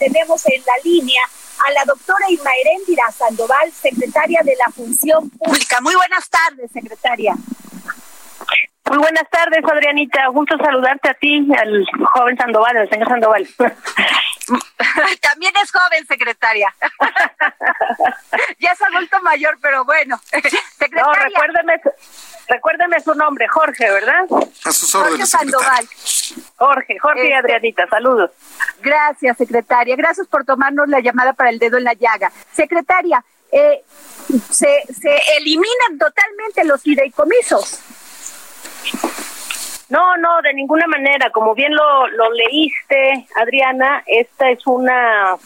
Tenemos en la línea a la doctora Irma Heréndira Sandoval, secretaria de la Función Pública. Muy buenas tardes, secretaria. Muy buenas tardes, Adrianita. Gusto saludarte a ti, al joven Sandoval, al señor Sandoval. También es joven, secretaria. ya es adulto mayor, pero bueno. Secretaria. No, recuérdeme, recuérdeme su nombre, Jorge, ¿verdad? A sus órdenes, Jorge Sandoval. Jorge, Jorge y Este- Adrianita, saludos. Gracias, secretaria. Gracias por tomarnos la llamada para el dedo en la llaga. Secretaria, eh, se, se eliminan totalmente los fideicomisos. No, no, de ninguna manera. Como bien lo, lo leíste, Adriana, esta es una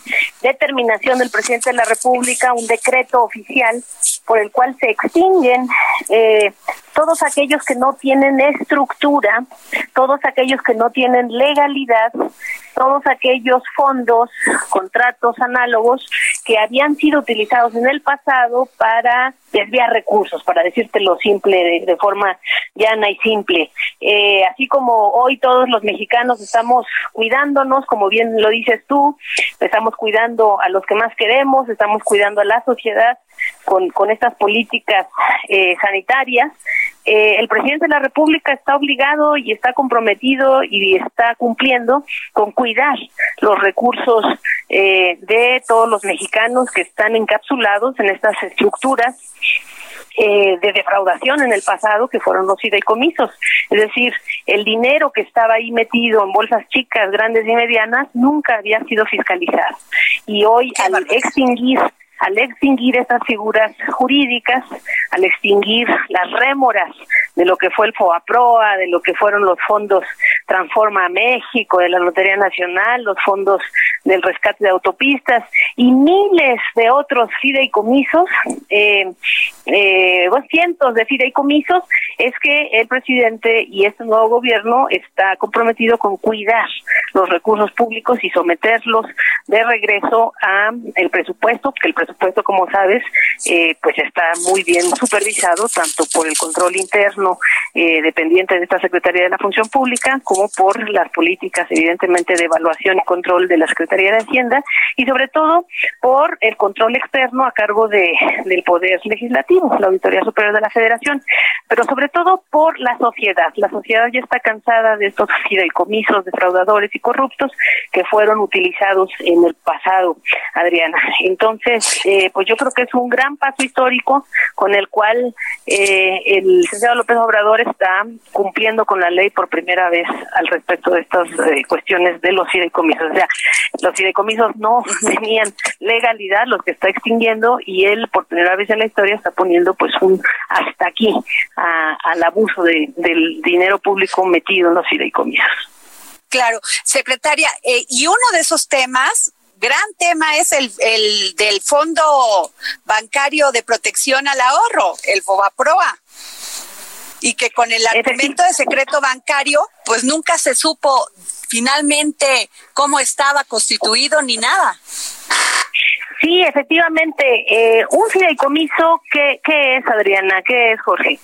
determinación del presidente de la República, un decreto oficial por el cual se extinguen eh, todos aquellos que no tienen estructura, todos aquellos que no tienen legalidad, todos aquellos fondos, contratos análogos que habían sido utilizados en el pasado para desviar recursos, para decírtelo simple, de, forma llana y simple. Eh, así como hoy todos los mexicanos estamos cuidándonos, como bien lo dices tú, estamos cuidando a los que más queremos, estamos cuidando a la sociedad con, con estas políticas eh, sanitarias. Eh, el presidente de la República está obligado y está comprometido y está cumpliendo con cuidar los recursos eh, de todos los mexicanos que están encapsulados en estas estructuras eh, de defraudación en el pasado que fueron los fideicomisos. Es decir, el dinero que estaba ahí metido en bolsas chicas, grandes y medianas nunca había sido fiscalizado. Y hoy al extinguir al extinguir estas figuras jurídicas, al extinguir las rémoras de lo que fue el FOAPROA, de lo que fueron los fondos Transforma México, de la Lotería Nacional, los fondos del rescate de autopistas y miles de otros fideicomisos, eh, eh, cientos de fideicomisos, es que el presidente y este nuevo gobierno está comprometido con cuidar los recursos públicos y someterlos de regreso a el presupuesto, que el presupuesto, como sabes, eh, pues está muy bien supervisado tanto por el control interno eh, dependiente de esta Secretaría de la Función Pública como por las políticas, evidentemente, de evaluación y control de la Secretaría de Hacienda y sobre todo por el control externo a cargo de del Poder Legislativo, la Auditoría Superior de la Federación, pero sobre todo por la sociedad. La sociedad ya está cansada de estos fideicomisos defraudadores y corruptos que fueron utilizados en el pasado, Adriana. Entonces, eh, pues yo creo que es un gran paso histórico con el cual eh, el licenciado López Obrador está cumpliendo con la ley por primera vez al respecto de estas eh, cuestiones de los fideicomisos. O sea, los fideicomisos no tenían legalidad, los que está extinguiendo, y él por primera vez en la historia está poniendo pues un hasta aquí a- al abuso de- del dinero público metido en los fideicomisos. Claro, secretaria, eh, y uno de esos temas, gran tema, es el, el del Fondo Bancario de Protección al Ahorro, el FOBAPROA. Y que con el argumento de secreto bancario, pues nunca se supo finalmente cómo estaba constituido ni nada. Sí, efectivamente, eh, un fideicomiso, ¿qué, ¿qué es, Adriana? ¿Qué es, Jorge?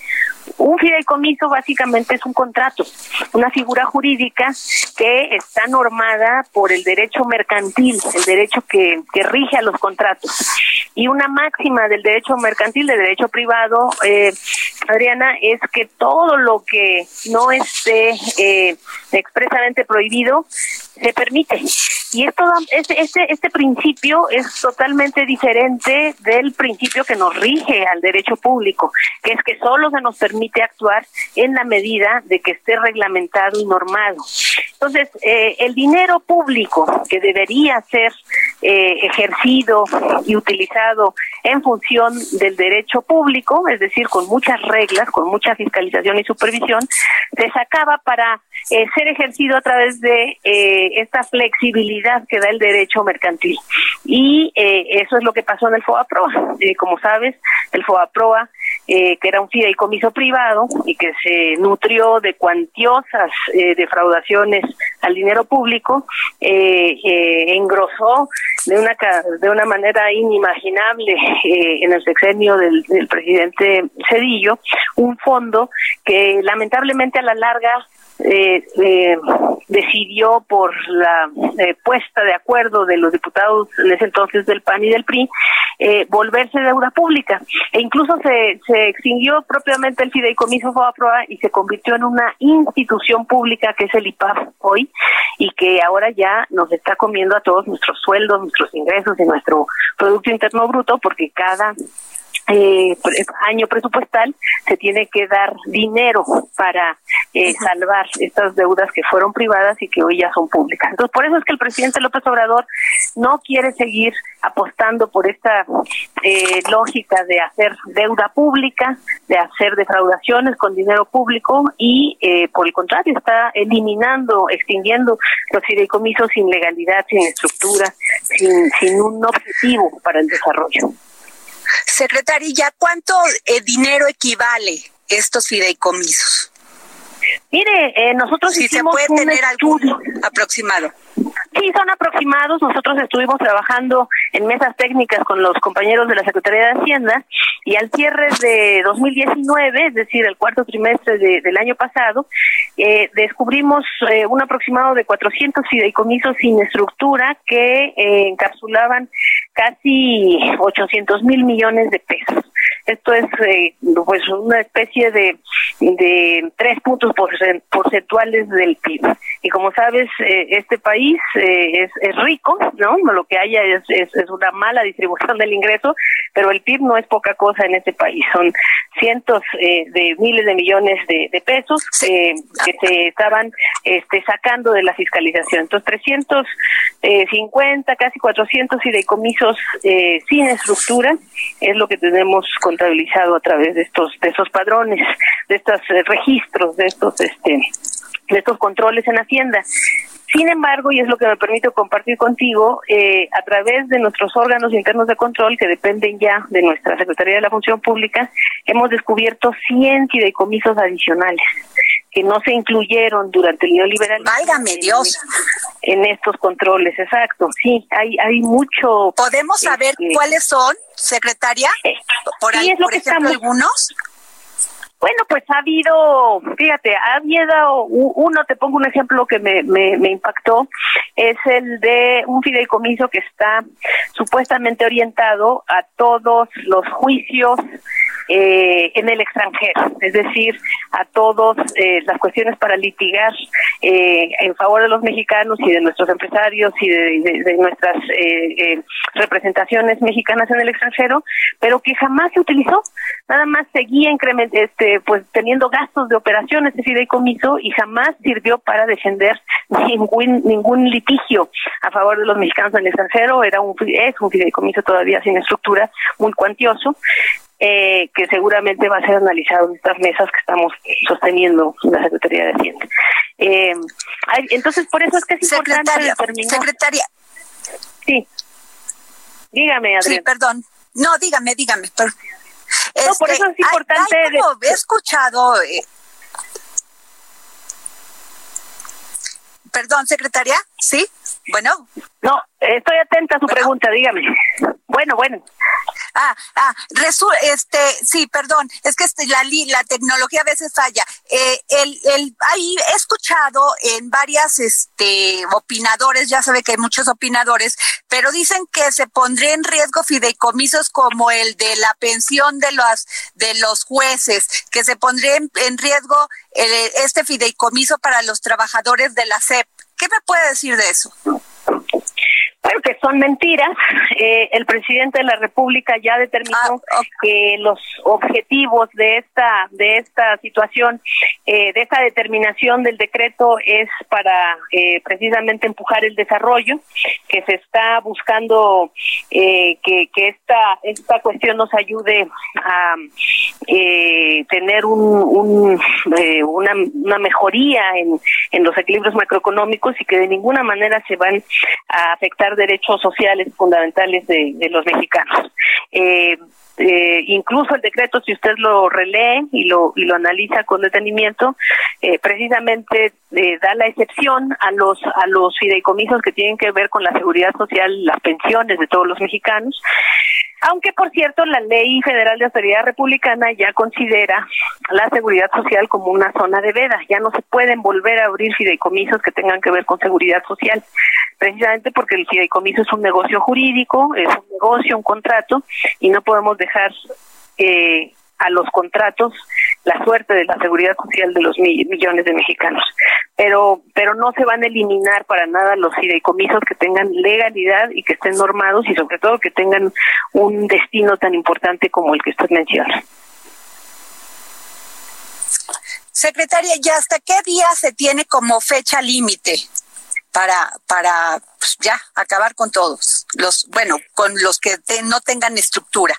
Un fideicomiso básicamente es un contrato, una figura jurídica que está normada por el derecho mercantil, el derecho que, que rige a los contratos. Y una máxima del derecho mercantil, del derecho privado, eh, Adriana, es que todo lo que no esté eh, expresamente prohibido se permite. Y esto, este, este, este principio es totalmente diferente del principio que nos rige al derecho público, que es que solo se nos permite actuar en la medida de que esté reglamentado y normado. Entonces, eh, el dinero público que debería ser eh, ejercido y utilizado en función del derecho público, es decir, con muchas reglas, con mucha fiscalización y supervisión, se sacaba para eh, ser ejercido a través de eh, esta flexibilidad que da el derecho mercantil. Y eso es lo que pasó en el FOAPROA. como sabes, el FOAPROA eh, que era un fideicomiso privado y que se nutrió de cuantiosas eh, defraudaciones al dinero público, eh, engrosó de una de una manera inimaginable en el sexenio del, del presidente Cedillo un fondo que lamentablemente a la larga eh, eh, decidió por la eh, puesta de acuerdo de los diputados en ese entonces del PAN y del PRI eh, volverse deuda pública. E incluso se, se extinguió propiamente el fideicomiso Fobaproa y se convirtió en una institución pública que es el IPAF hoy y que ahora ya nos está comiendo a todos nuestros sueldos, nuestros ingresos y nuestro Producto Interno Bruto porque cada eh, año presupuestal se tiene que dar dinero para eh, salvar estas deudas que fueron privadas y que hoy ya son públicas. Entonces, por eso es que el presidente López Obrador no quiere seguir apostando por esta eh, lógica de hacer deuda pública, de hacer defraudaciones con dinero público y, eh, por el contrario, está eliminando, extinguiendo los fideicomisos sin legalidad, sin estructura, sin, sin un objetivo para el desarrollo. Secretaria, ¿cuánto eh, dinero equivale estos fideicomisos? Mire, eh, nosotros si se puede tener algún aproximado. Sí, son aproximados. Nosotros estuvimos trabajando en mesas técnicas con los compañeros de la Secretaría de Hacienda y al cierre de 2019, es decir, el cuarto trimestre del año pasado, eh, descubrimos eh, un aproximado de 400 fideicomisos sin estructura que eh, encapsulaban casi 800 mil millones de pesos. Esto es eh, pues una especie de, de tres puntos porcentuales del PIB. Y como sabes, eh, este país eh, es, es rico, ¿no? Lo que haya es, es, es, una mala distribución del ingreso, pero el PIB no es poca cosa en este país. Son cientos de miles de millones de, de pesos que se estaban este, sacando de la fiscalización. Entonces, 350, casi 400 fideicomisos sin estructura es lo que tenemos contabilizado a través de estos de esos padrones, de estos eh, registros, de estos este de estos controles en Hacienda. Sin embargo, y es lo que me permito compartir contigo, eh, a través de nuestros órganos internos de control que dependen ya de nuestra Secretaría de la Función Pública, hemos descubierto 100 fideicomisos adicionales que no se incluyeron durante el neoliberalismo. Válgame Dios. En estos controles, exacto. Sí, hay hay mucho. ¿Podemos saber este, cuáles son, secretaria? Eh, por, ahí, por ejemplo, algunos. Bueno, pues ha habido, fíjate, ha habido uno, te pongo un ejemplo que me, me, me, impactó, es el de un fideicomiso que está supuestamente orientado a todos los juicios eh, en el extranjero, es decir, a todas eh, las cuestiones para litigar eh, en favor de los mexicanos y de nuestros empresarios y de, nuestras eh, representaciones mexicanas en el extranjero, pero que jamás se utilizó, nada más seguía este, pues teniendo gastos de operaciones de fideicomiso y jamás sirvió para defender ningún ningún litigio a favor de los mexicanos en el extranjero, era un es un fideicomiso todavía sin estructura, muy cuantioso, eh, que seguramente va a ser analizado en estas mesas que estamos sosteniendo en la Secretaría de Hacienda. Eh, entonces, por eso es que es importante determinar... Secretaria. Sí. Dígame, Adrián. Sí, perdón. No, dígame, dígame. no, por eso es este, importante... he escuchado... Eh, perdón, secretaria, ¿sí? Bueno. No, estoy atenta a su pregunta, dígame. Bueno, bueno. Ah, ah, este, sí, perdón, es que este, la, la tecnología a veces falla. Eh, el, el, ahí he escuchado en varias, este, opinadores, ya sabe que hay muchos opinadores, pero dicen que se pondría en riesgo fideicomisos como el de la pensión de los, de los jueces, que se pondría en, riesgo este fideicomiso para los trabajadores de la SEP. ¿Qué me puede decir de eso? Bueno, que son mentiras. Eh, el presidente de la República ya determinó ah, que los objetivos de esta de esta situación, eh, de esta determinación del decreto es para eh, precisamente empujar el desarrollo, que se está buscando que, que esta esta cuestión nos ayude a tener un, una, una mejoría en, en los equilibrios macroeconómicos y que de ninguna manera se van a afectar derechos sociales fundamentales de, los mexicanos. Eh, eh, incluso el decreto, si usted lo relee y lo, y lo analiza con detenimiento, eh, precisamente da la excepción a los, a los fideicomisos que tienen que ver con la seguridad social, las pensiones de todos los mexicanos. Aunque, por cierto, la Ley Federal de Austeridad Republicana ya considera la seguridad social como una zona de veda. Ya no se pueden volver a abrir fideicomisos que tengan que ver con seguridad social, precisamente porque el fideicomiso es un negocio jurídico, es un negocio, un contrato, y no podemos dejar eh, a los contratos la suerte de la seguridad social de los millones de mexicanos. Pero, pero no se van a eliminar para nada los fideicomisos que tengan legalidad y que estén normados y sobre todo que tengan un destino tan importante como el que usted menciona. Secretaria, ¿y hasta qué día se tiene como fecha límite para, para pues, ya acabar con todos? Los, bueno, con los que no tengan estructura.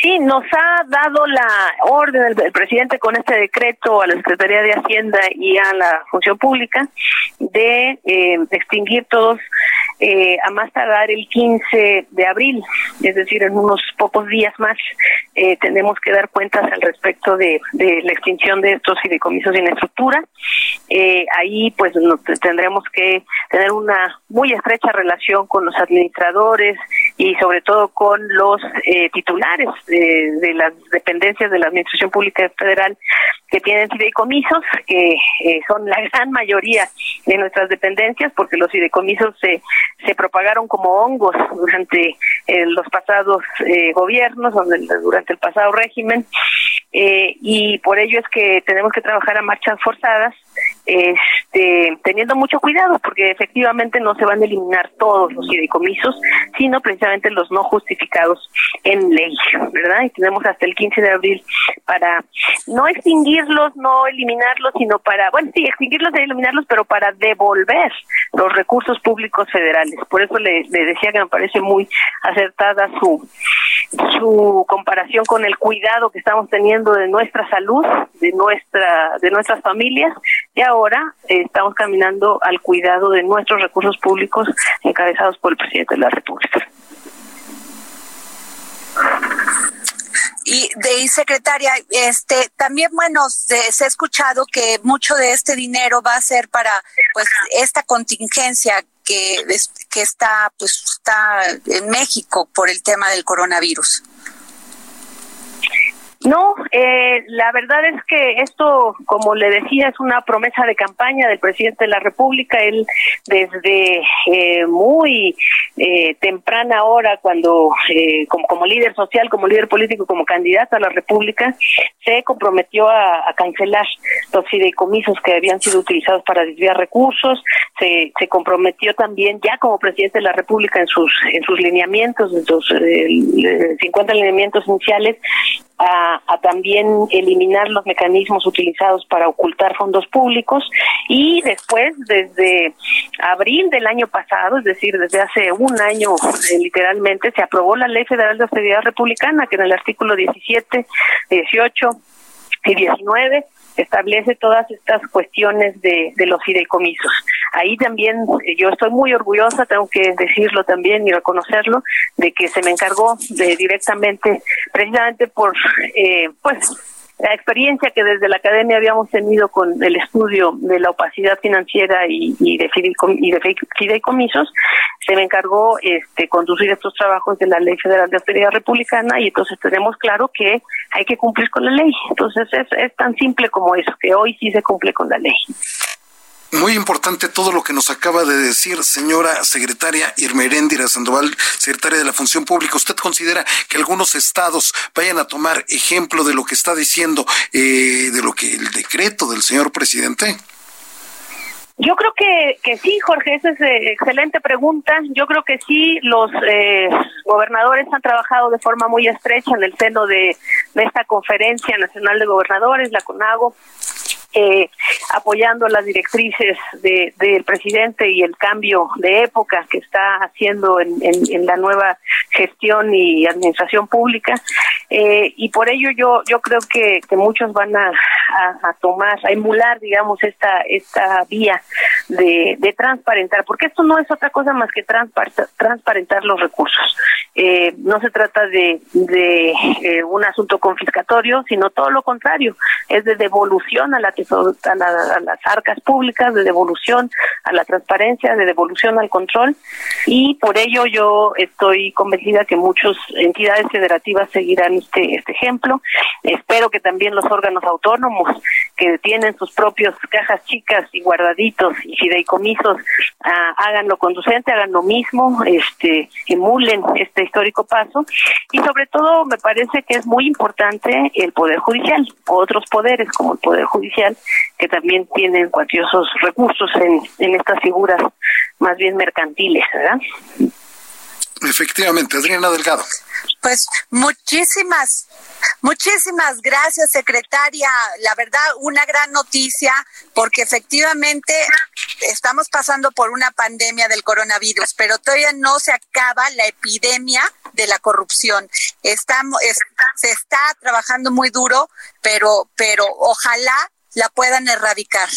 Sí, nos ha dado la orden el, presidente con este decreto a la Secretaría de Hacienda y a la Función Pública de eh, extinguir todos eh, a más tardar el 15 de abril, es decir, en unos pocos días más eh, tenemos que dar cuentas al respecto de, la extinción de estos fideicomisos sin estructura. Eh, ahí pues tendremos que tener una muy estrecha relación con los administradores y sobre todo con los eh, titulares de, las dependencias de la Administración Pública Federal que tienen fideicomisos, que eh, son la gran mayoría de nuestras dependencias, porque los fideicomisos se, se propagaron como hongos durante eh, los pasados gobiernos, durante el pasado régimen, y por ello es que tenemos que trabajar a marchas forzadas este, teniendo mucho cuidado, porque efectivamente no se van a eliminar todos los fideicomisos, sino precisamente los no justificados en ley, ¿verdad? Y tenemos hasta el 15 de abril para no extinguirlos, no eliminarlos, sino para, bueno, sí, extinguirlos y eliminarlos, pero para devolver los recursos públicos federales. Por eso le, le decía que me parece muy acertada su, su comparación con el cuidado que estamos teniendo de nuestra salud, de nuestra, de nuestras familias, y ahora eh, estamos caminando al cuidado de nuestros recursos públicos encabezados por el presidente de la República. Y de secretaria, este también bueno, se, ha escuchado que mucho de este dinero va a ser para pues esta contingencia que que está pues está en México por el tema del coronavirus. No, eh, la verdad es que esto, como le decía, es una promesa de campaña del presidente de la República. Él desde eh, muy eh, temprana hora, cuando eh, como, como, líder social, como líder político, como candidato a la República, se comprometió a, cancelar los fideicomisos que habían sido utilizados para desviar recursos. Se, se comprometió también ya como presidente de la República en sus en sus lineamientos, en sus 50 lineamientos iniciales, a, a, también eliminar los mecanismos utilizados para ocultar fondos públicos y después desde abril del año pasado, es decir, desde hace un año eh, literalmente, se aprobó la Ley Federal de Austeridad Republicana que en el artículo 17, 18 y 19 establece todas estas cuestiones de, de los fideicomisos. Ahí también eh, yo estoy muy orgullosa, tengo que decirlo también y reconocerlo, de que se me encargó de directamente, precisamente por, eh, pues, la experiencia que desde la academia habíamos tenido con el estudio de la opacidad financiera y, y, de, fideicomisos, se me encargó este, conducir estos trabajos de la Ley Federal de Austeridad Republicana y entonces tenemos claro que hay que cumplir con la ley. Entonces es, es tan simple como eso, que hoy sí se cumple con la ley. Muy importante todo lo que nos acaba de decir, señora secretaria Irmeréndira Sandoval, secretaria de la Función Pública. ¿Usted considera que algunos estados vayan a tomar ejemplo de lo que está diciendo, eh, de lo que el decreto del señor presidente? Yo creo que, que sí, Jorge, esa es eh, excelente pregunta. Yo creo que sí, los eh, gobernadores han trabajado de forma muy estrecha en el seno de, de esta Conferencia Nacional de Gobernadores, la CONAGO, eh, apoyando las directrices de, del presidente y el cambio de época que está haciendo en, en, la nueva gestión y administración pública. Eh, y por ello yo yo creo que, que muchos van a, a, tomar, a emular, digamos, esta esta vía de, de transparentar, porque esto no es otra cosa más que transparentar los recursos. Eh, no se trata de, de eh, un asunto confiscatorio, sino todo lo contrario, es de devolución a la a, las arcas públicas, de devolución a la transparencia, de devolución al control y por ello yo estoy convencida que muchas entidades federativas seguirán este, este ejemplo. Espero que también los órganos autónomos que tienen sus propios cajas chicas y guardaditos y fideicomisos ah, hagan lo conducente, hagan lo mismo, este, emulen este histórico paso y sobre todo me parece que es muy importante el Poder Judicial, otros poderes como el Poder Judicial que también tienen cuantiosos recursos en, en estas figuras más bien mercantiles, ¿verdad? Efectivamente, Adriana Delgado. Pues muchísimas, muchísimas gracias, secretaria. La verdad, una gran noticia, porque efectivamente estamos pasando por una pandemia del coronavirus, pero todavía no se acaba la epidemia de la corrupción. Estamos, se está trabajando muy duro, pero, pero ojalá la puedan erradicar.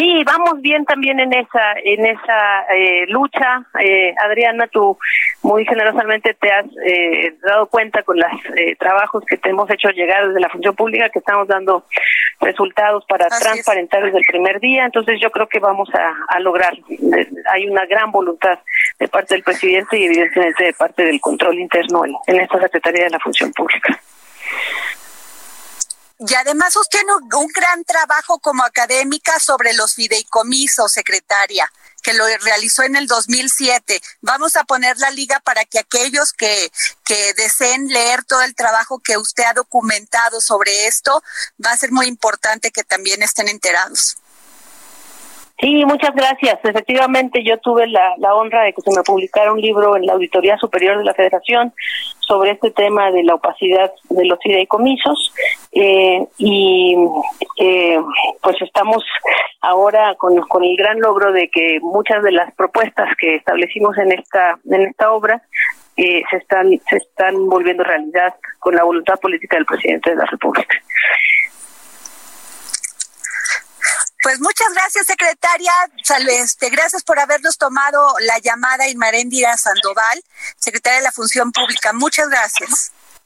Sí, vamos bien también en esa en esa eh, lucha. Eh, Adriana, tú muy generosamente te has eh, dado cuenta con los trabajos que te hemos hecho llegar desde la función pública que estamos dando resultados para transparentar desde el primer día. Entonces yo creo que vamos a, a lograr. Hay una gran voluntad de parte del presidente y evidentemente de parte del control interno en, en esta Secretaría de la Función Pública. Y además usted tiene un gran trabajo como académica sobre los fideicomisos, secretaria, que lo realizó en el 2007. Vamos a poner la liga para que aquellos que, que deseen leer todo el trabajo que usted ha documentado sobre esto, va a ser muy importante que también estén enterados. Sí, muchas gracias. Efectivamente, yo tuve la, la honra de que se me publicara un libro en la Auditoría Superior de la Federación sobre este tema de la opacidad de los fideicomisos eh, y eh, pues estamos ahora con, con el gran logro de que muchas de las propuestas que establecimos en esta en esta obra eh, se están se están volviendo realidad con la voluntad política del presidente de la República. Pues muchas gracias, secretaria. Este, gracias por habernos tomado la llamada Inmaréndira Sandoval, secretaria de la Función Pública. Muchas gracias.